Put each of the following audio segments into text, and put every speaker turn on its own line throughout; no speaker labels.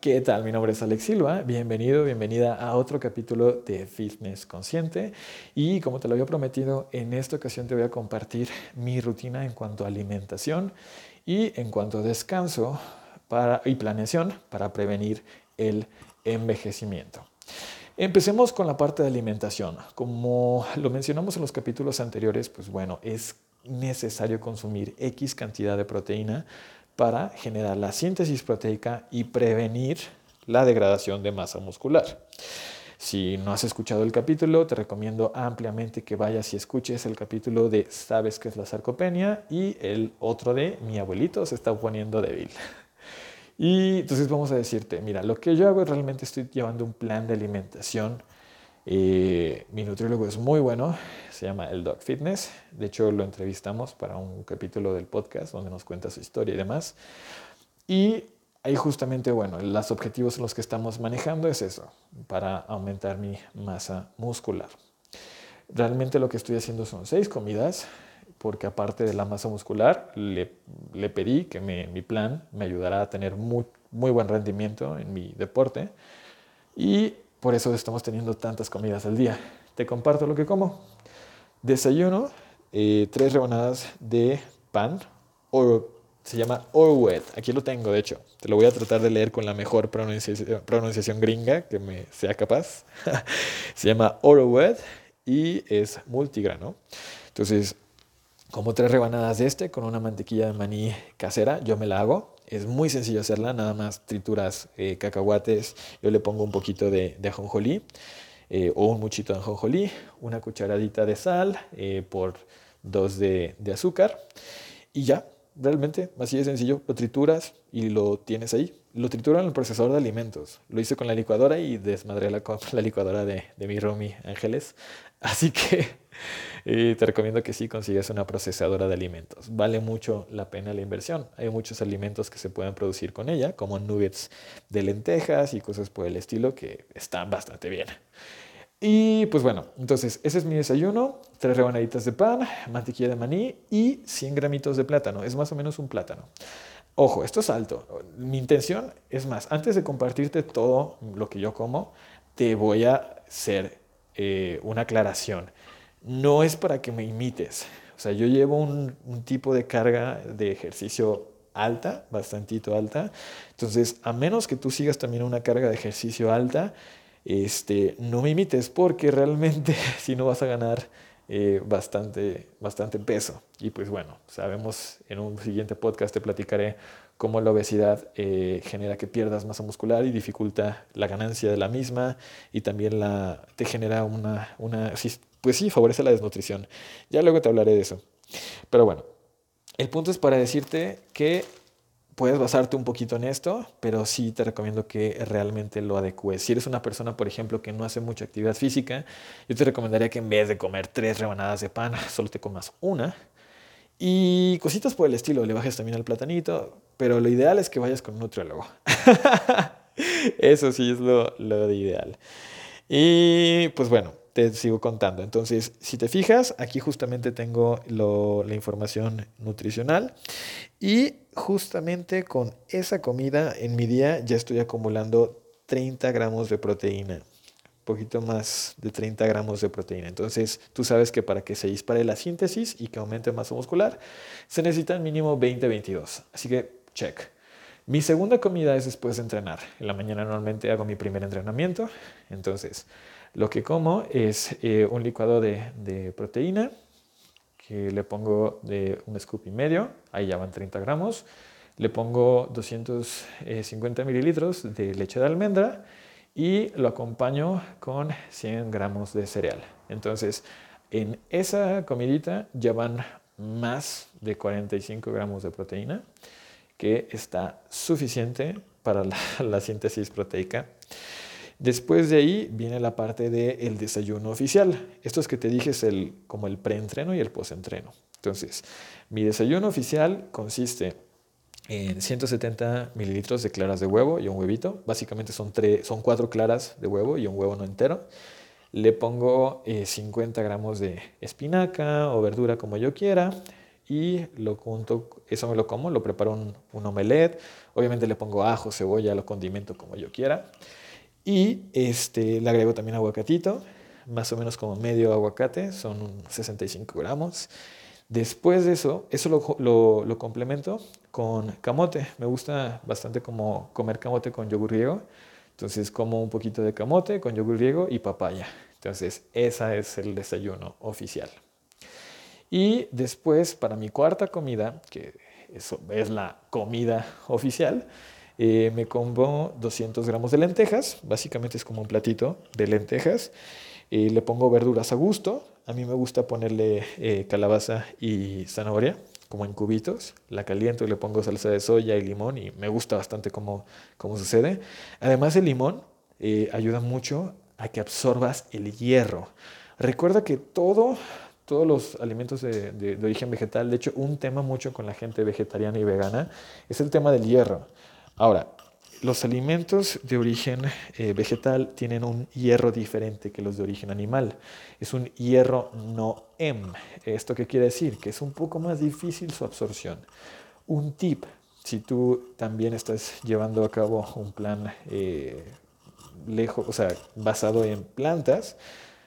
¿Qué tal? Mi nombre es Alex Silva. Bienvenido, bienvenida a otro capítulo de Fitness Consciente. Y como te lo había prometido, en esta ocasión te voy a compartir mi rutina en cuanto a alimentación y en cuanto a descanso y planeación para prevenir el envejecimiento. Empecemos con la parte de alimentación. Como lo mencionamos en los capítulos anteriores, pues bueno, es necesario consumir X cantidad de proteína para generar la síntesis proteica y prevenir la degradación de masa muscular. Si no has escuchado el capítulo, te recomiendo ampliamente que vayas y escuches el capítulo de ¿Sabes qué es la sarcopenia? y el otro de Mi abuelito se está poniendo débil. Y entonces vamos a decirte, mira, lo que yo hago es realmente estoy llevando un plan de alimentación eh, mi nutriólogo es muy bueno, se llama el Dog Fitness. De hecho, lo entrevistamos para un capítulo del podcast donde nos cuenta su historia y demás. Y ahí justamente, bueno, los objetivos en los que estamos manejando es eso, para aumentar mi masa muscular. Realmente lo que estoy haciendo son seis comidas, porque aparte de la masa muscular, le, le pedí que mi plan me ayudara a tener muy, muy buen rendimiento en mi deporte. Y por eso estamos teniendo tantas comidas al día. Te comparto lo que como. Desayuno, eh, tres rebanadas de pan, o se llama Orwed. Aquí lo tengo, de hecho. Te lo voy a tratar de leer con la mejor pronunciación, gringa que me sea capaz. se llama Orwed y es multigrano. Entonces, como tres rebanadas de este con una mantequilla de maní casera, yo me la hago. Es muy sencillo hacerla, nada más trituras eh, cacahuates, yo le pongo un poquito de, ajonjolí eh, o un muchito de ajonjolí, una cucharadita de sal eh, por dos de, de, azúcar y ya, realmente, así de sencillo, lo trituras y lo tienes ahí. Lo trituro en el procesador de alimentos. Lo hice con la licuadora y desmadré la, la licuadora de, de mi Romy Ángeles. Así que y te recomiendo que sí consigas una procesadora de alimentos. Vale mucho la pena la inversión. Hay muchos alimentos que se pueden producir con ella, como nuggets de lentejas y cosas por el estilo que están bastante bien. Y pues bueno, entonces ese es mi desayuno, tres rebanaditas de pan, mantequilla de maní y 100 gramitos de plátano, es más o menos un plátano. Ojo, esto es alto. Mi intención es más, antes de compartirte todo lo que yo como, te voy a hacer eh, una aclaración no es para que me imites. O sea, yo llevo un, tipo de carga de ejercicio alta, bastantito alta. Entonces, a menos que tú sigas también una carga de ejercicio alta, este, no me imites porque realmente si no vas a ganar eh, bastante, bastante peso. Y pues bueno, sabemos en un siguiente podcast te platicaré cómo la obesidad eh, genera que pierdas masa muscular y dificulta la ganancia de la misma y también la, te genera una, una, pues sí, favorece la desnutrición. Ya luego te hablaré de eso. Pero bueno, el punto es para decirte que puedes basarte un poquito en esto, pero sí te recomiendo que realmente lo adecues. Si eres una persona, por ejemplo, que no hace mucha actividad física, yo te recomendaría que en vez de comer tres rebanadas de pan, solo te comas una. Y cositas por el estilo, le bajes también al platanito, pero lo ideal es que vayas con un nutriólogo. Eso sí es lo, lo ideal. Y pues bueno, te sigo contando. Entonces, si te fijas, aquí justamente tengo la información nutricional y justamente con esa comida en mi día ya estoy acumulando 30 gramos de proteína. Poquito más de 30 gramos de proteína. Entonces, tú sabes que para que se dispare la síntesis y que aumente masa muscular, se necesitan mínimo 20-22. Así que, check. Mi segunda comida es después de entrenar. En la mañana normalmente hago mi primer entrenamiento. Entonces, lo que como es eh, un licuado de, proteína que le pongo de un scoop y medio, ahí ya van 30 gramos. Le pongo 250 mililitros de leche de almendra y lo acompaño con 100 gramos de cereal. Entonces, en esa comidita ya van más de 45 gramos de proteína, que está suficiente para la, la síntesis proteica. Después de ahí viene la parte del desayuno oficial. Esto es que te dije es el, como el preentreno y el postentreno. Entonces, mi desayuno oficial consiste en 170 mililitros de claras de huevo y un huevito. Básicamente son, son cuatro claras de huevo y un huevo no entero. Le pongo 50 eh, gramos de espinaca o verdura como yo quiera y lo junto, eso me lo como, lo preparo un, un omelette, obviamente le pongo ajo, cebolla, lo condimento como yo quiera y este, le agrego también aguacatito, más o menos como medio aguacate, son 65 gramos. Después de eso, eso lo, lo, complemento con camote. Me gusta bastante como comer camote con yogur griego. Entonces como un poquito de camote con yogur griego y papaya. Entonces ese es el desayuno oficial. Y después para mi cuarta comida, que eso es la comida oficial, eh, me como 200 gramos de lentejas. Básicamente es como un platito de lentejas. Le pongo verduras a gusto. A mí me gusta ponerle eh, calabaza y zanahoria, como en cubitos. La caliento y le pongo salsa de soya y limón y me gusta bastante cómo, sucede. Además el limón eh, ayuda mucho a que absorbas el hierro. Recuerda que todo, todos los alimentos de, de origen vegetal, de hecho un tema mucho con la gente vegetariana y vegana, es el tema del hierro. Ahora, los alimentos de origen eh, vegetal tienen un hierro diferente que los de origen animal. Es un hierro no M. ¿Esto qué quiere decir? Que es un poco más difícil su absorción. Un tip, si tú también estás llevando a cabo un plan eh, lejos, o sea, basado en plantas,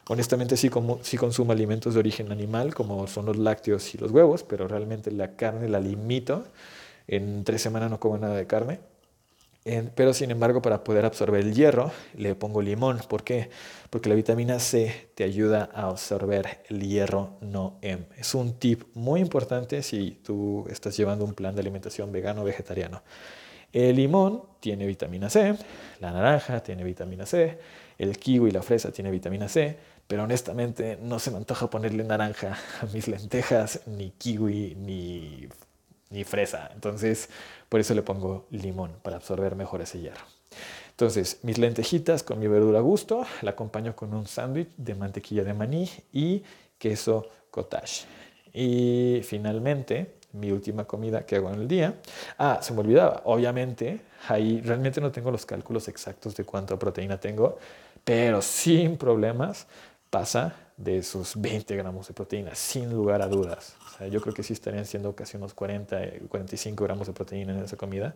honestamente sí, como, sí consumo alimentos de origen animal, como son los lácteos y los huevos, pero realmente la carne la limito. En tres semanas no como nada de carne pero sin embargo, para poder absorber el hierro, le pongo limón. ¿Por qué? Porque la vitamina C te ayuda a absorber el hierro no M. Es un tip muy importante si tú estás llevando un plan de alimentación vegano o vegetariano. El limón tiene vitamina C, la naranja tiene vitamina C, el kiwi y la fresa tiene vitamina C, pero honestamente no se me antoja ponerle naranja a mis lentejas, ni kiwi, ni ni fresa. Entonces, por eso le pongo limón, para absorber mejor ese hierro. Entonces, mis lentejitas con mi verdura a gusto, la acompaño con un sándwich de mantequilla de maní y queso cottage. Y finalmente, mi última comida que hago en el día. Ah, se me olvidaba, obviamente, ahí realmente no tengo los cálculos exactos de cuánta proteína tengo, pero sin problemas pasa de esos 20 gramos de proteína, sin lugar a dudas. Yo creo que sí estarían siendo casi unos 40, 45 gramos de proteína en esa comida.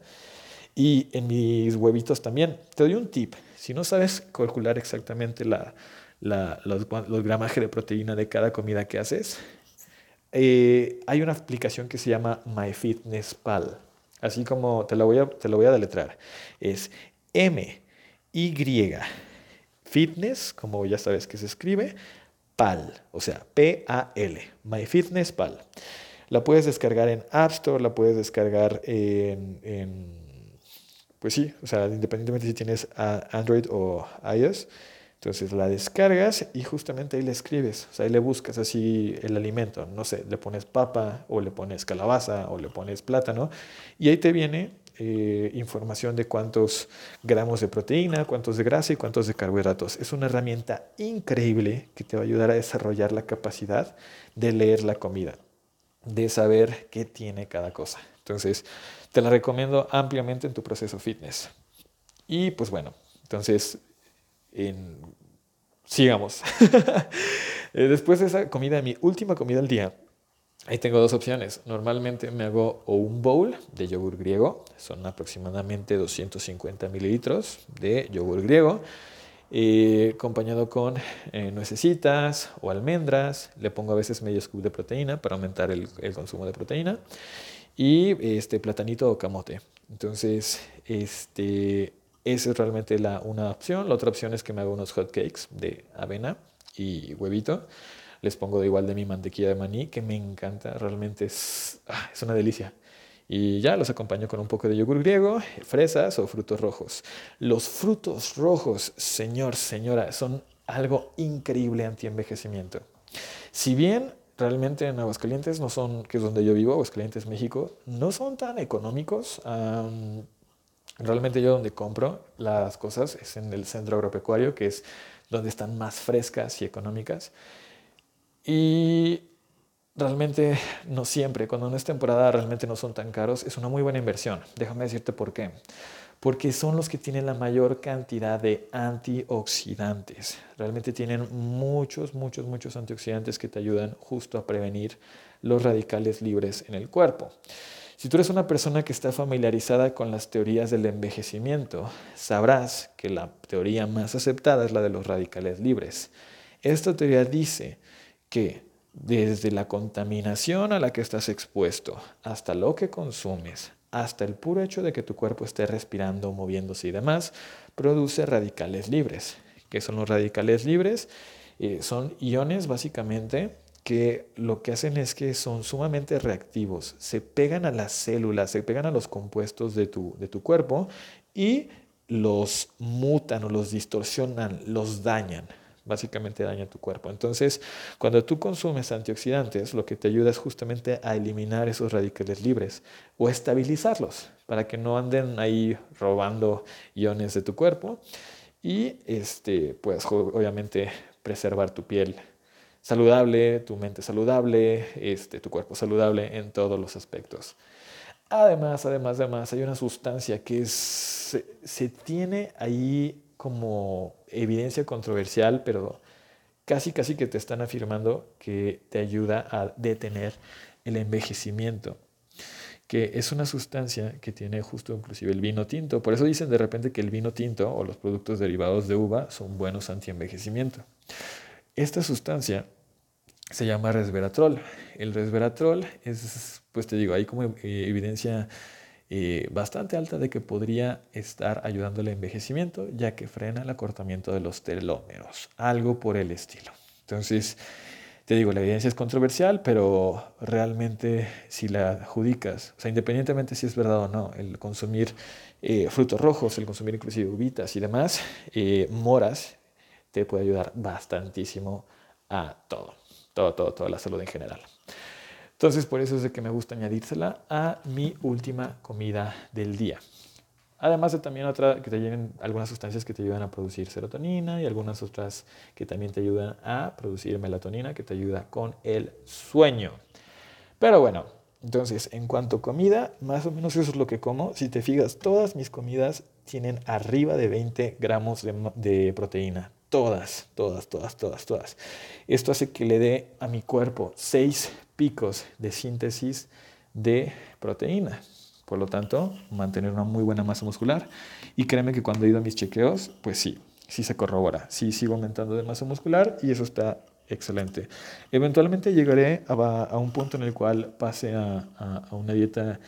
Y en mis huevitos también. Te doy un tip. Si no sabes calcular exactamente la, la, los, los gramajes de proteína de cada comida que haces, eh, hay una aplicación que se llama MyFitnessPal. Así como te la voy a, te lo voy a deletrar. Es M, Y, Fitness, como ya sabes que se escribe, PAL, o sea, P-A-L, MyFitnessPal. La puedes descargar en App Store, la puedes descargar en, en, pues sí, o sea, independientemente si tienes Android o iOS. Entonces la descargas y justamente ahí le escribes, o sea, ahí le buscas así el alimento, no sé, le pones papa o le pones calabaza o le pones plátano y ahí te viene eh, información de cuántos gramos de proteína, cuántos de grasa y cuántos de carbohidratos. Es una herramienta increíble que te va a ayudar a desarrollar la capacidad de leer la comida, de saber qué tiene cada cosa. Entonces, te la recomiendo ampliamente en tu proceso fitness. Y pues bueno, entonces, sigamos. Eh, después de esa comida, mi última comida del día, Ahí tengo dos opciones. Normalmente me hago o un bowl de yogur griego, son aproximadamente 250 mililitros de yogur griego, eh, acompañado con eh, nuecesitas o almendras. Le pongo a veces medio scoop de proteína para aumentar el, el consumo de proteína y este platanito o camote. Entonces, este, esa es realmente la, una opción. La otra opción es que me hago unos hot cakes de avena y huevito les pongo de igual de mi mantequilla de maní, que me encanta, realmente es, ah, es una delicia. Y ya los acompaño con un poco de yogur griego, fresas o frutos rojos. Los frutos rojos, señor, señora, son algo increíble anti-envejecimiento. Si bien realmente en Aguascalientes no son, que es donde yo vivo, Aguascalientes, México, no son tan económicos. realmente yo donde compro las cosas es en el centro agropecuario, que es donde están más frescas y económicas. Y realmente no siempre, cuando no es temporada realmente no son tan caros, es una muy buena inversión. Déjame decirte por qué. porque son los que tienen la mayor cantidad de antioxidantes. Realmente tienen muchos, muchos, muchos antioxidantes que te ayudan justo a prevenir los radicales libres en el cuerpo. Si tú eres una persona que está familiarizada con las teorías del envejecimiento, sabrás que la teoría más aceptada es la de los radicales libres. Esta teoría dice que desde la contaminación a la que estás expuesto hasta lo que consumes, hasta el puro hecho de que tu cuerpo esté respirando, moviéndose y demás, produce radicales libres. ¿Qué son los radicales libres? Eh, son iones básicamente que lo que hacen es que son sumamente reactivos, se pegan a las células, se pegan a los compuestos de tu, de tu cuerpo y los mutan o los distorsionan, los dañan básicamente daña tu cuerpo. Entonces, cuando tú consumes antioxidantes, lo que te ayuda es justamente a eliminar esos radicales libres o estabilizarlos para que no anden ahí robando iones de tu cuerpo y este, pues obviamente preservar tu piel saludable, tu mente saludable, este, tu cuerpo saludable en todos los aspectos. Además, además, además, hay una sustancia que se, se tiene ahí como evidencia controversial, pero casi, casi que te están afirmando que te ayuda a detener el envejecimiento que es una sustancia que tiene justo inclusive el vino tinto. Por eso dicen de repente que el vino tinto o los productos derivados de uva son buenos anti-envejecimiento. Esta sustancia se llama resveratrol. El resveratrol es, pues te digo, hay como eh, evidencia eh, bastante alta de que podría estar ayudando al envejecimiento, ya que frena el acortamiento de los telómeros, algo por el estilo. Entonces, te digo, la evidencia es controversial, pero realmente si la adjudicas, o sea, independientemente si es verdad o no, el consumir eh, frutos rojos, el consumir inclusive uvitas y demás, eh, moras, te puede ayudar bastantísimo a todo, todo, todo, toda la salud en general. Entonces, por eso es de que me gusta añadírsela a mi última comida del día. Además de también otra que te lleven algunas sustancias que te ayudan a producir serotonina y algunas otras que también te ayudan a producir melatonina que te ayuda con el sueño. Pero bueno, entonces en cuanto a comida, más o menos eso es lo que como. Si te fijas, todas mis comidas tienen arriba de 20 gramos de, de proteína. Todas, todas, todas, todas, todas. Esto hace que le dé a mi cuerpo 6 picos de síntesis de proteína. Por lo tanto, mantener una muy buena masa muscular. Y créeme que cuando he ido a mis chequeos, pues sí, sí se corrobora. Sí sigo aumentando de masa muscular y eso está excelente. Eventualmente llegaré a, un punto en el cual pase a, una dieta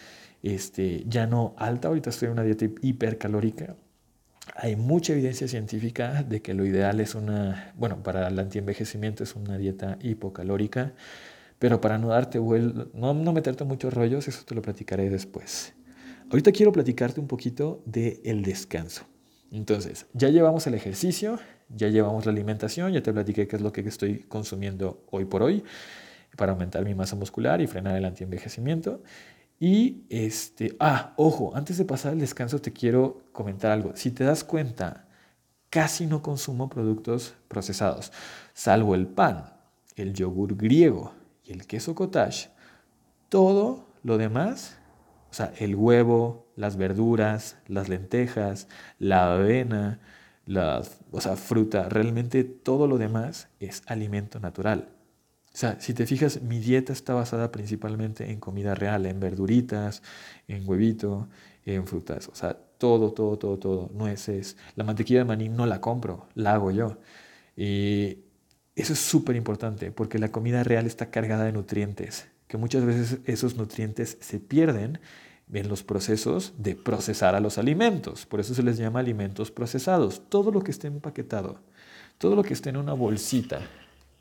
este, ya no alta. Ahorita estoy en una dieta hipercalórica. Hay mucha evidencia científica de que lo ideal es una, bueno, para el antienvejecimiento es una dieta hipocalórica. Pero para no darte no, no meterte muchos rollos, eso te lo platicaré después. Ahorita quiero platicarte un poquito del el descanso. Entonces, ya llevamos el ejercicio, ya llevamos la alimentación, ya te platiqué qué es lo que estoy consumiendo hoy por hoy para aumentar mi masa muscular y frenar el antienvejecimiento. Y este, ah, ojo, antes de pasar al descanso te quiero comentar algo. Si te das cuenta, casi no consumo productos procesados, salvo el pan, el yogur griego, el queso cottage, todo lo demás, o sea, el huevo, las verduras, las lentejas, la avena, la o sea, fruta, realmente todo lo demás es alimento natural. Sea, si te fijas, mi dieta está basada principalmente en comida real, en verduritas, en huevito, en frutas. O sea, todo, todo, todo, todo. Nueces. La mantequilla de maní no la compro, la hago yo. Y eso es súper importante porque la comida real está cargada de nutrientes, que muchas veces esos nutrientes se pierden en los procesos de procesar a los alimentos. Por eso se les llama alimentos procesados. Todo lo que esté empaquetado, todo lo que esté en una bolsita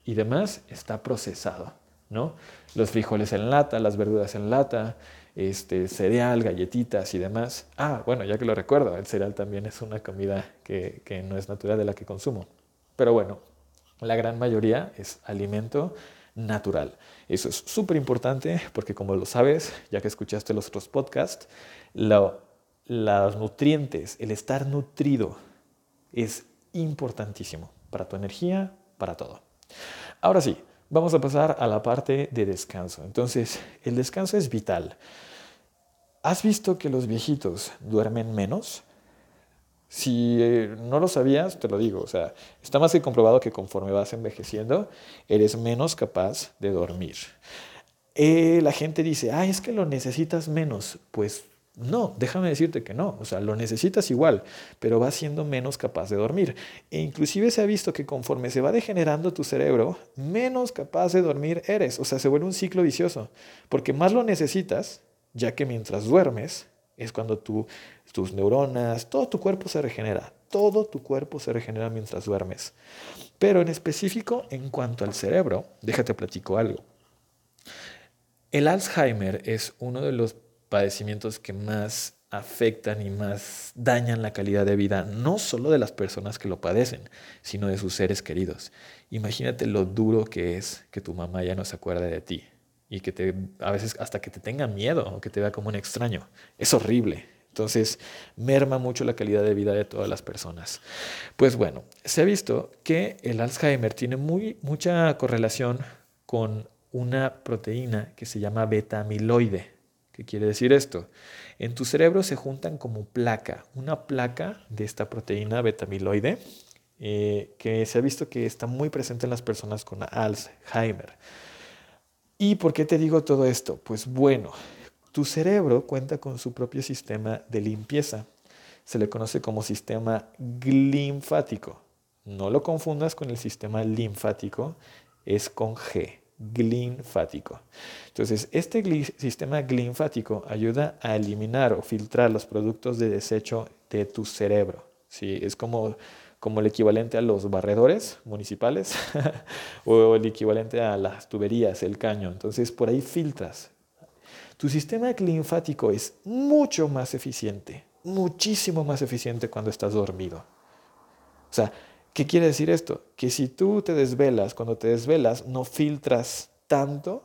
y demás está procesado. ¿no? Los frijoles en lata, las verduras en lata, este, cereal, galletitas y demás. Ah, bueno, ya que lo recuerdo, el cereal también es una comida que, que no es natural de la que consumo. Pero bueno, la gran mayoría es alimento natural. Eso es súper importante porque como lo sabes, ya que escuchaste los otros podcasts, los nutrientes, el estar nutrido es importantísimo para tu energía, para todo. Ahora sí, vamos a pasar a la parte de descanso. Entonces, el descanso es vital. ¿Has visto que los viejitos duermen menos? Si eh, no lo sabías, te lo digo, o sea, está más que comprobado que conforme vas envejeciendo, eres menos capaz de dormir. Eh, la gente dice, ah, es que lo necesitas menos. Pues no, déjame decirte que no, o sea, lo necesitas igual, pero vas siendo menos capaz de dormir. E inclusive se ha visto que conforme se va degenerando tu cerebro, menos capaz de dormir eres, o sea, se vuelve un ciclo vicioso, porque más lo necesitas, ya que mientras duermes es cuando tus neuronas, todo tu cuerpo se regenera, todo tu cuerpo se regenera mientras duermes. Pero en específico, en cuanto al cerebro, déjate platico algo. El Alzheimer es uno de los padecimientos que más afectan y más dañan la calidad de vida, no solo de las personas que lo padecen, sino de sus seres queridos. Imagínate lo duro que es que tu mamá ya no se acuerde de ti y que te, a veces hasta que te tenga miedo o que te vea como un extraño. Es horrible. Entonces, merma mucho la calidad de vida de todas las personas. Pues bueno, se ha visto que el Alzheimer tiene muy, mucha correlación con una proteína que se llama beta-amiloide. ¿Qué quiere decir esto? En tu cerebro se juntan como placa, una placa de esta proteína beta-amiloide, eh, que se ha visto que está muy presente en las personas con Alzheimer. ¿Y por qué te digo todo esto? Pues bueno, tu cerebro cuenta con su propio sistema de limpieza. Se le conoce como sistema linfático. No lo confundas con el sistema linfático, es con G linfático. Entonces, este sistema linfático ayuda a eliminar o filtrar los productos de desecho de tu cerebro. ¿sí? Es como, como el equivalente a los barredores municipales o el equivalente a las tuberías, el caño. Entonces, por ahí filtras. Tu sistema linfático es mucho más eficiente, muchísimo más eficiente cuando estás dormido. O sea, ¿Qué quiere decir esto? Que si tú te desvelas, cuando te desvelas, no filtras tanto,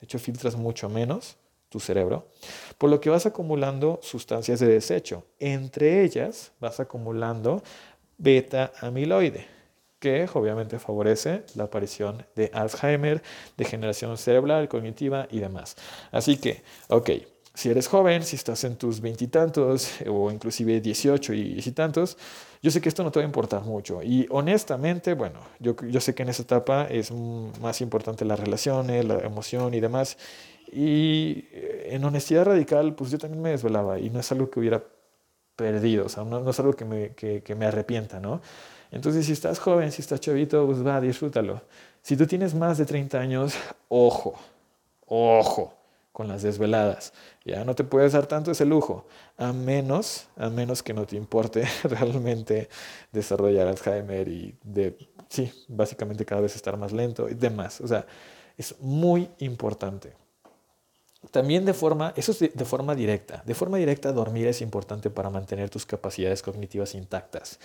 de hecho filtras mucho menos tu cerebro, por lo que vas acumulando sustancias de desecho. Entre ellas vas acumulando beta amiloide, que obviamente favorece la aparición de Alzheimer, degeneración cerebral, cognitiva y demás. Así que, ok, si eres joven, si estás en tus veintitantos o inclusive dieciocho y, y tantos, yo sé que esto no te va a importar mucho. Y honestamente, bueno, yo, yo sé que en esa etapa es más importante las relaciones, la emoción y demás. Y eh, en honestidad radical, pues yo también me desvelaba y no es algo que hubiera perdido, o sea, no, no es algo que me, que, que me arrepienta, ¿no? Entonces, si estás joven, si estás chavito, pues va, disfrútalo. Si tú tienes más de 30 años, ojo, ojo con las desveladas. Ya no te puedes dar tanto ese lujo, a menos, a menos que no te importe realmente desarrollar Alzheimer y de, sí, básicamente cada vez estar más lento y demás. O sea, es muy importante. También de forma, eso es de, de, forma directa. De forma directa, dormir es importante para mantener tus capacidades cognitivas intactas.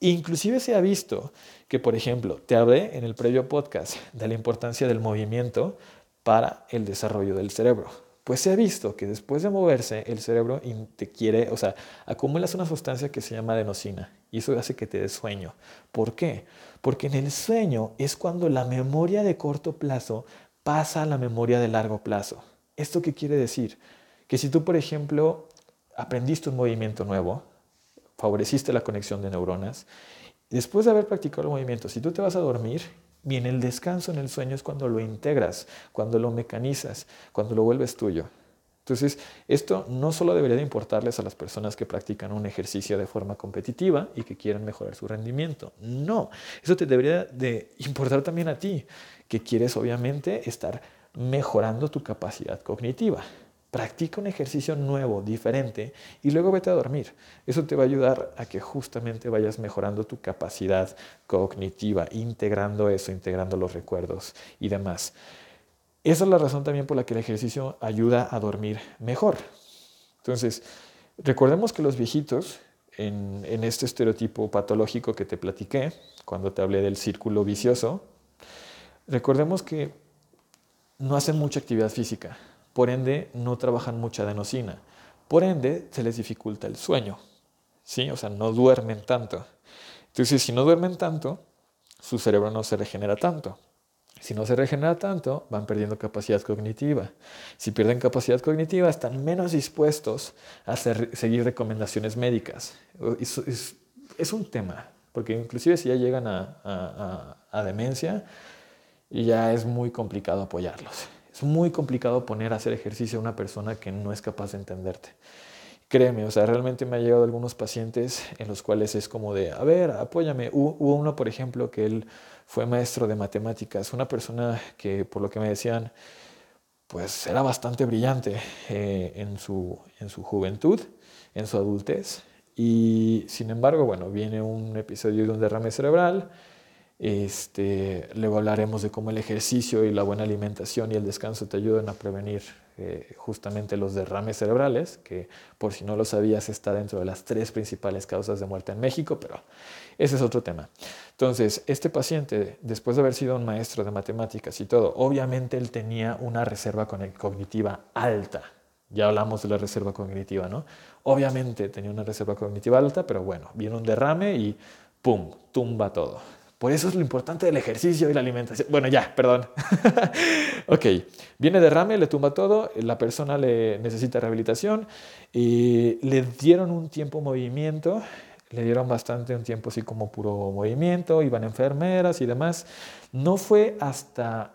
Inclusive se ha visto que, por ejemplo, te hablé en el previo podcast de la importancia del movimiento para el desarrollo del cerebro. Pues se ha visto que después de moverse, el cerebro te quiere, o sea, acumulas una sustancia que se llama adenosina y eso hace que te des sueño. ¿Por qué? Porque en el sueño es cuando la memoria de corto plazo pasa a la memoria de largo plazo. ¿Esto qué quiere decir? Que si tú, por ejemplo, aprendiste un movimiento nuevo, favoreciste la conexión de neuronas, después de haber practicado el movimiento, si tú te vas a dormir, Bien, el descanso en el sueño es cuando lo integras, cuando lo mecanizas, cuando lo vuelves tuyo. Entonces, esto no solo debería de importarles a las personas que practican un ejercicio de forma competitiva y que quieren mejorar su rendimiento. No, eso te debería de importar también a ti, que quieres obviamente estar mejorando tu capacidad cognitiva. Practica un ejercicio nuevo, diferente, y luego vete a dormir. Eso te va a ayudar a que justamente vayas mejorando tu capacidad cognitiva, integrando eso, integrando los recuerdos y demás. Esa es la razón también por la que el ejercicio ayuda a dormir mejor. Entonces, recordemos que los viejitos, en, en este estereotipo patológico que te platiqué, cuando te hablé del círculo vicioso, recordemos que no hacen mucha actividad física por ende no trabajan mucha adenosina, por ende se les dificulta el sueño, ¿sí? O sea, no duermen tanto. Entonces, si no duermen tanto, su cerebro no se regenera tanto. Si no se regenera tanto, van perdiendo capacidad cognitiva. Si pierden capacidad cognitiva, están menos dispuestos a seguir recomendaciones médicas. Es, un tema, porque inclusive si ya llegan a, a demencia, ya es muy complicado apoyarlos. Es muy complicado poner a hacer ejercicio a una persona que no es capaz de entenderte. Créeme, o sea, realmente me ha llegado algunos pacientes en los cuales es como de, a ver, apóyame. Hubo uno, por ejemplo, que él fue maestro de matemáticas, una persona que, por lo que me decían, pues era bastante brillante eh, en, su, en su juventud, en su adultez, y sin embargo, bueno, viene un episodio de un derrame cerebral, este, luego hablaremos de cómo el ejercicio y la buena alimentación y el descanso te ayudan a prevenir eh, justamente los derrames cerebrales, que por si no lo sabías está dentro de las tres principales causas de muerte en México, pero ese es otro tema. Entonces, este paciente, después de haber sido un maestro de matemáticas y todo, obviamente él tenía una reserva cognitiva alta. Ya hablamos de la reserva cognitiva, ¿no? Obviamente tenía una reserva cognitiva alta, pero bueno, viene un derrame y ¡pum! tumba todo. Por eso es lo importante del ejercicio y la alimentación. Bueno, ya, perdón. ok, viene derrame, le tumba todo, la persona le necesita rehabilitación y le dieron un tiempo movimiento, le dieron bastante un tiempo así como puro movimiento, iban enfermeras y demás. No fue hasta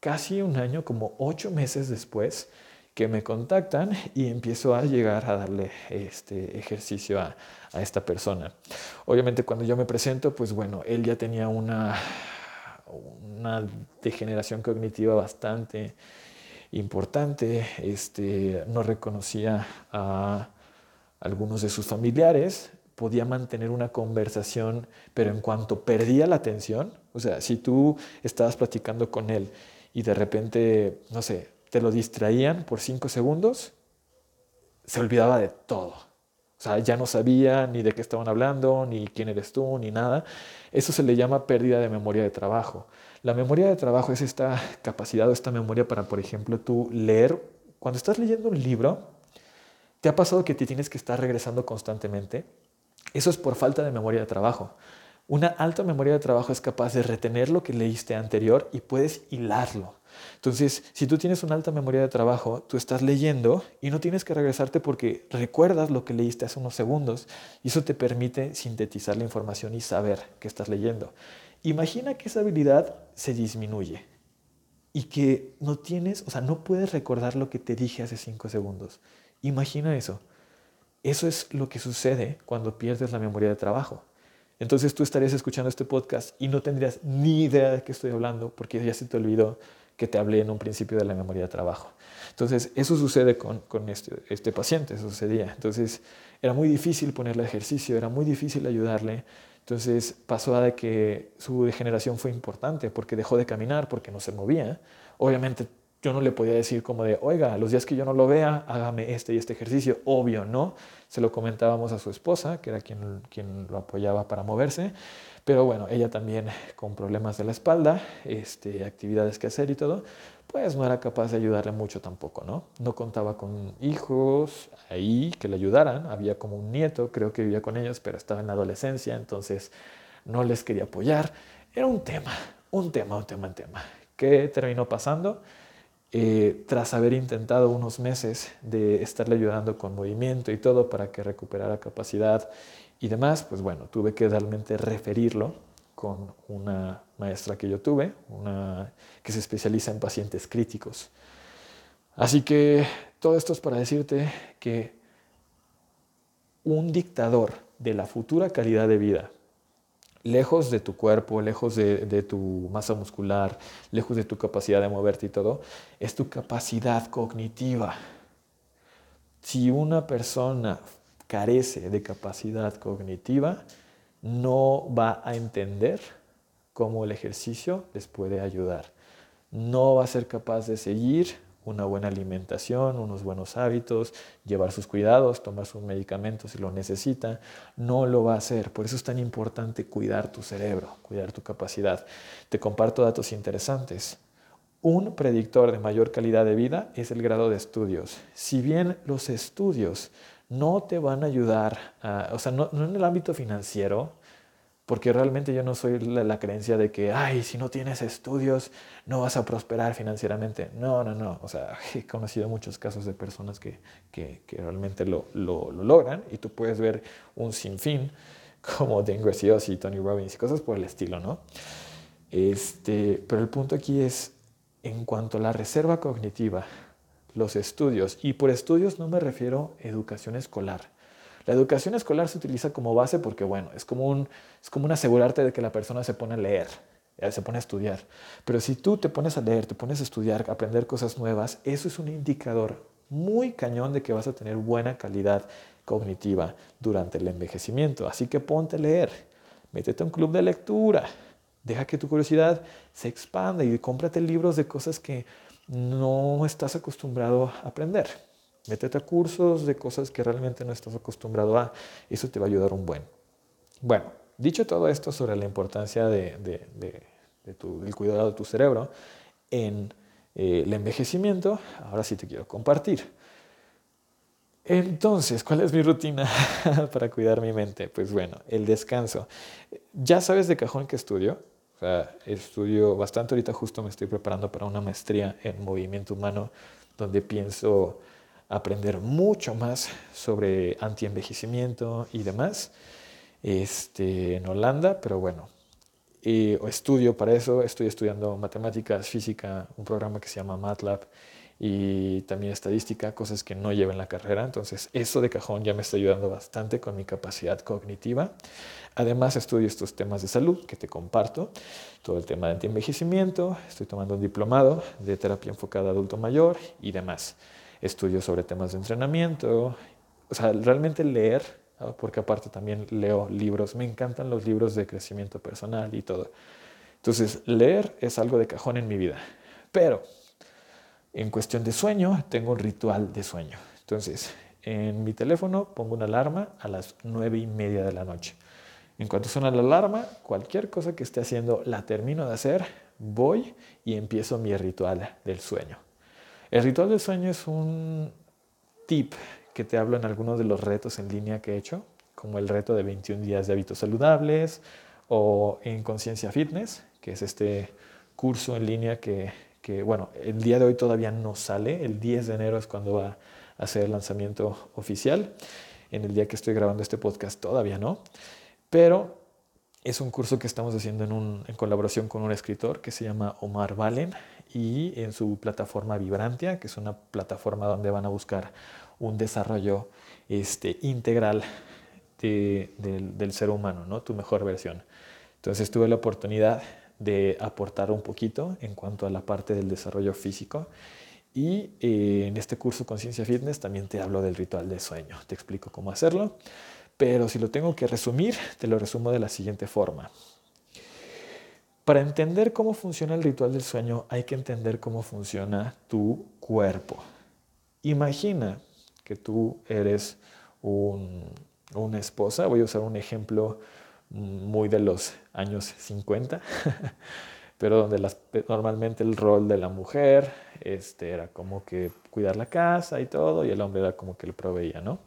casi un año, como ocho meses después, que me contactan y empiezo a llegar a darle este ejercicio a, a esta persona. Obviamente cuando yo me presento, pues bueno, él ya tenía una, una degeneración cognitiva bastante importante, este, no reconocía a algunos de sus familiares, podía mantener una conversación, pero en cuanto perdía la atención, o sea, si tú estabas platicando con él y de repente, no sé, te lo distraían por cinco segundos, se olvidaba de todo. O sea, ya no sabía ni de qué estaban hablando, ni quién eres tú, ni nada. Eso se le llama pérdida de memoria de trabajo. La memoria de trabajo es esta capacidad o esta memoria para, por ejemplo, tú leer. Cuando estás leyendo un libro, ¿te ha pasado que te tienes que estar regresando constantemente? Eso es por falta de memoria de trabajo. Una alta memoria de trabajo es capaz de retener lo que leíste anterior y puedes hilarlo. Entonces, si tú tienes una alta memoria de trabajo, tú estás leyendo y no tienes que regresarte porque recuerdas lo que leíste hace unos segundos y eso te permite sintetizar la información y saber qué estás leyendo. Imagina que esa habilidad se disminuye y que no tienes, o sea, no puedes recordar lo que te dije hace cinco segundos. Imagina eso. Eso es lo que sucede cuando pierdes la memoria de trabajo. Entonces tú estarías escuchando este podcast y no tendrías ni idea de qué estoy hablando porque ya se te olvidó que te hablé en un principio de la memoria de trabajo. Entonces, eso sucede con, este, este, paciente, eso sucedía. Entonces, era muy difícil ponerle ejercicio, era muy difícil ayudarle. Entonces, pasó a de que su degeneración fue importante porque dejó de caminar, porque no se movía. Obviamente, yo no le podía decir como de, oiga, los días que yo no lo vea, hágame este y este ejercicio. Obvio, ¿no? Se lo comentábamos a su esposa, que era quien, quien lo apoyaba para moverse. Pero bueno, ella también con problemas de la espalda, este, actividades que hacer y todo, pues no era capaz de ayudarle mucho tampoco, ¿no? No contaba con hijos ahí que le ayudaran, había como un nieto, creo que vivía con ellos, pero estaba en la adolescencia, entonces no les quería apoyar. Era un tema, un tema, un tema, un tema. ¿Qué terminó pasando? Eh, tras haber intentado unos meses de estarle ayudando con movimiento y todo para que recuperara capacidad y demás, pues bueno, tuve que realmente referirlo con una maestra que yo tuve, una que se especializa en pacientes críticos. Así que todo esto es para decirte que un dictador de la futura calidad de vida, lejos de tu cuerpo, lejos de, tu masa muscular, lejos de tu capacidad de moverte y todo, es tu capacidad cognitiva. Si una persona carece de capacidad cognitiva, no va a entender cómo el ejercicio les puede ayudar. No va a ser capaz de seguir una buena alimentación, unos buenos hábitos, llevar sus cuidados, tomar sus medicamentos si lo necesita. No lo va a hacer. Por eso es tan importante cuidar tu cerebro, cuidar tu capacidad. Te comparto datos interesantes. Un predictor de mayor calidad de vida es el grado de estudios. Si bien los estudios no te van a ayudar, o sea, no, en el ámbito financiero, porque realmente yo no soy la, creencia de que, ay, si no tienes estudios, no vas a prosperar financieramente. No, no, no. O sea, he conocido muchos casos de personas que, que, realmente lo, lo, logran y tú puedes ver un sinfín como Dane y Tony Robbins y cosas por el estilo, ¿no? Este, pero el punto aquí es, en cuanto a la reserva cognitiva, los estudios, y por estudios no me refiero a educación escolar, la educación escolar se utiliza como base porque, bueno, es como un, es como un asegurarte de que la persona se pone a leer, se pone a estudiar. Pero si tú te pones a leer, te pones a estudiar, a aprender cosas nuevas, eso es un indicador muy cañón de que vas a tener buena calidad cognitiva durante el envejecimiento. Así que ponte a leer, métete a un club de lectura, deja que tu curiosidad se expanda y cómprate libros de cosas que no estás acostumbrado a aprender. Métete a cursos de cosas que realmente no estás acostumbrado a. Eso te va a ayudar un buen. Bueno, dicho todo esto sobre la importancia de, del cuidado de tu cerebro en eh, el envejecimiento, ahora sí te quiero compartir. Entonces, ¿cuál es mi rutina para cuidar mi mente? Pues bueno, el descanso. Ya sabes de cajón que estudio. O sea, estudio bastante ahorita, justo me estoy preparando para una maestría en movimiento humano, donde pienso aprender mucho más sobre antienvejecimiento y demás este, en Holanda, pero bueno, estudio para eso, estoy estudiando matemáticas, física, un programa que se llama MATLAB y también estadística, cosas que no llevo en la carrera, entonces eso de cajón ya me está ayudando bastante con mi capacidad cognitiva. Además estudio estos temas de salud que te comparto, todo el tema de antienvejecimiento, estoy tomando un diplomado de terapia enfocada a adulto mayor y demás estudio sobre temas de entrenamiento, o sea, realmente leer, porque aparte también leo libros, me encantan los libros de crecimiento personal y todo. Entonces, leer es algo de cajón en mi vida, pero en cuestión de sueño, tengo un ritual de sueño. Entonces, en mi teléfono pongo una alarma a las nueve y media de la noche. En cuanto suena la alarma, cualquier cosa que esté haciendo la termino de hacer, voy y empiezo mi ritual del sueño. El ritual del sueño es un tip que te hablo en algunos de los retos en línea que he hecho, como el reto de 21 días de hábitos saludables o en Conciencia Fitness, que es este curso en línea que, bueno, el día de hoy todavía no sale, el 10 de enero es cuando va a ser el lanzamiento oficial, en el día que estoy grabando este podcast todavía no, pero es un curso que estamos haciendo en, en colaboración con un escritor que se llama Omar Valen y en su plataforma Vibrantia, que es una plataforma donde van a buscar un desarrollo este, integral del, ser humano, ¿no? tu mejor versión. Entonces tuve la oportunidad de aportar un poquito en cuanto a la parte del desarrollo físico y eh, en este curso Conciencia Fitness también te hablo del ritual de sueño, te explico cómo hacerlo, pero si lo tengo que resumir, te lo resumo de la siguiente forma. Para entender cómo funciona el ritual del sueño hay que entender cómo funciona tu cuerpo. Imagina que tú eres una esposa, voy a usar un ejemplo muy de los años 50, pero donde normalmente el rol de la mujer este, era como que cuidar la casa y todo, y el hombre era como que lo proveía, ¿no?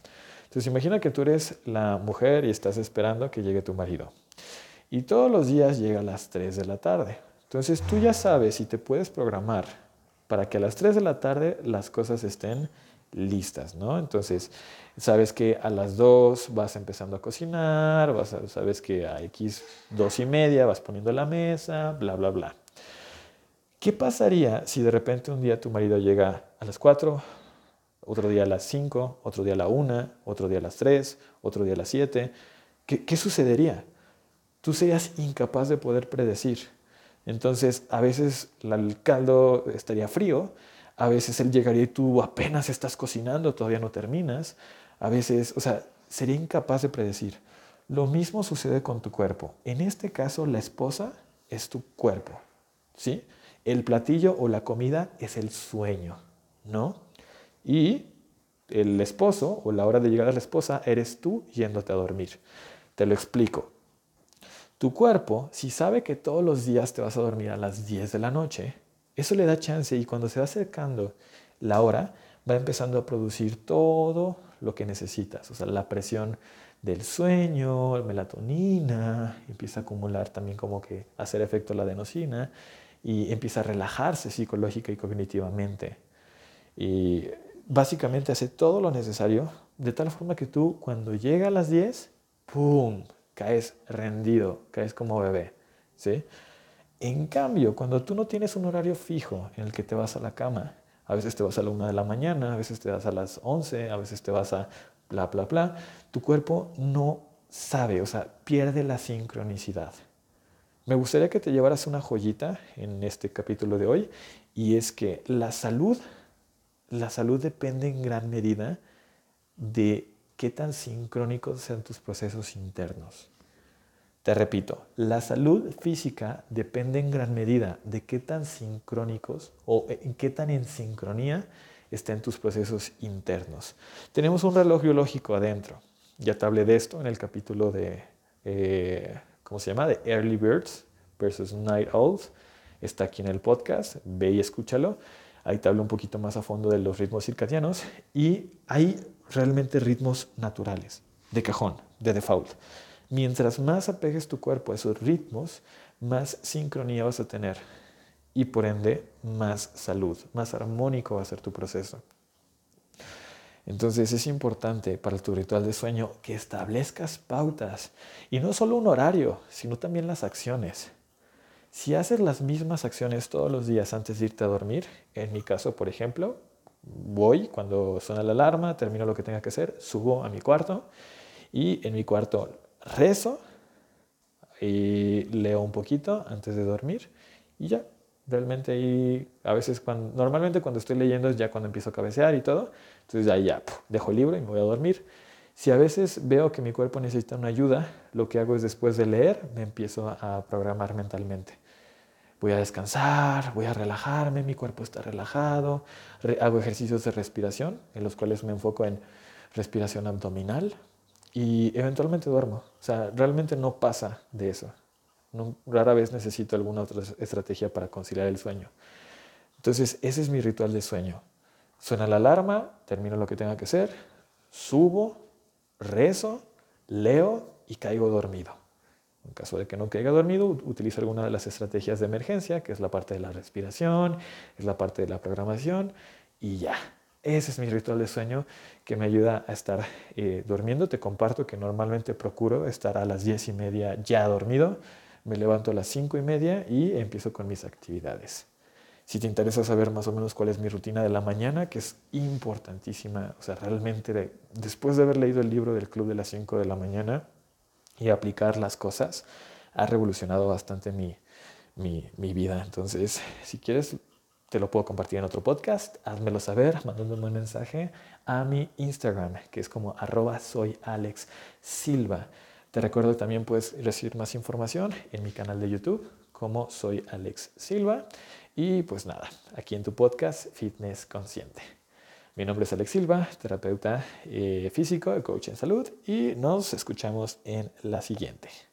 Entonces imagina que tú eres la mujer y estás esperando que llegue tu marido y todos los días llega a las 3 de la tarde. Entonces tú ya sabes y te puedes programar para que a las 3 de la tarde las cosas estén listas, ¿no? Entonces, sabes que a las 2 vas empezando a cocinar, vas sabes que a X 2 y media vas poniendo la mesa, bla, bla, bla. ¿Qué pasaría si de repente un día tu marido llega a las 4, otro día a las 5, otro día a la 1, otro día a las 3, otro día a las 7? ¿Qué, qué sucedería? Tú serías incapaz de poder predecir. Entonces, a veces el caldo estaría frío, a veces él llegaría y tú apenas estás cocinando, todavía no terminas, a veces, o sea, sería incapaz de predecir. Lo mismo sucede con tu cuerpo. En este caso, la esposa es tu cuerpo, ¿sí? El platillo o la comida es el sueño, ¿no? Y el esposo o la hora de llegar a la esposa eres tú yéndote a dormir. Te lo explico. Tu cuerpo, si sabe que todos los días te vas a dormir a las 10 de la noche, eso le da chance y cuando se va acercando la hora, va empezando a producir todo lo que necesitas. O sea, la presión del sueño, melatonina, empieza a acumular también como que hacer efecto la adenosina y empieza a relajarse psicológica y cognitivamente. Y básicamente hace todo lo necesario de tal forma que tú cuando llega a las 10, ¡pum! Caes rendido, caes como bebé, ¿sí? En cambio, cuando tú no tienes un horario fijo en el que te vas a la cama, a veces te vas a la una de la mañana, a veces te vas a las 11, a veces te vas a bla, bla, bla, tu cuerpo no sabe, o sea, pierde la sincronicidad. Me gustaría que te llevaras una joyita en este capítulo de hoy y es que la salud, la salud depende en gran medida de qué tan sincrónicos sean tus procesos internos. Te repito, la salud física depende en gran medida de qué tan sincrónicos o en qué tan en sincronía estén tus procesos internos. Tenemos un reloj biológico adentro. Ya te hablé de esto en el capítulo de, eh, ¿cómo se llama? De Early Birds versus Night Owls. Está aquí en el podcast, ve y escúchalo. Ahí te hablo un poquito más a fondo de los ritmos circadianos y hay realmente ritmos naturales, de cajón, de default. Mientras más apegues tu cuerpo a esos ritmos, más sincronía vas a tener y por ende más salud, más armónico va a ser tu proceso. Entonces es importante para tu ritual de sueño que establezcas pautas y no solo un horario, sino también las acciones. Si haces las mismas acciones todos los días antes de irte a dormir, en mi caso, por ejemplo, voy cuando suena la alarma, termino lo que tenga que hacer, subo a mi cuarto y en mi cuarto rezo y leo un poquito antes de dormir y ya. Realmente ahí, a veces, cuando, normalmente cuando estoy leyendo es ya cuando empiezo a cabecear y todo. Entonces ahí ya dejo el libro y me voy a dormir. Si a veces veo que mi cuerpo necesita una ayuda, lo que hago es después de leer, me empiezo a programar mentalmente. Voy a descansar, voy a relajarme, mi cuerpo está relajado, hago ejercicios de respiración en los cuales me enfoco en respiración abdominal, y eventualmente duermo. O sea, realmente no pasa de eso. rara vez necesito alguna otra estrategia para conciliar el sueño. Entonces, ese es mi ritual de sueño. Suena la alarma, termino lo que tenga que hacer, subo, rezo, leo y caigo dormido. En caso de que no caiga dormido, utilizo alguna de las estrategias de emergencia, que es la parte de la respiración, es la parte de la programación y ya. Ese es mi ritual de sueño que me ayuda a estar eh, durmiendo. Te comparto que normalmente procuro estar a las diez y media ya dormido. Me levanto a las cinco y media y empiezo con mis actividades. Si te interesa saber más o menos cuál es mi rutina de la mañana, que es importantísima, o sea, realmente después de haber leído el libro del Club de las 5 de la mañana y aplicar las cosas, ha revolucionado bastante mi, mi, vida. Entonces, si quieres, te lo puedo compartir en otro podcast, házmelo saber mandándome un mensaje a mi Instagram, que es como arroba soy Alex Silva. Te recuerdo que también puedes recibir más información en mi canal de YouTube, como soy Alex Silva. Y pues nada, aquí en tu podcast Fitness Consciente. Mi nombre es Alex Silva, terapeuta eh, físico, coach en salud, y nos escuchamos en la siguiente.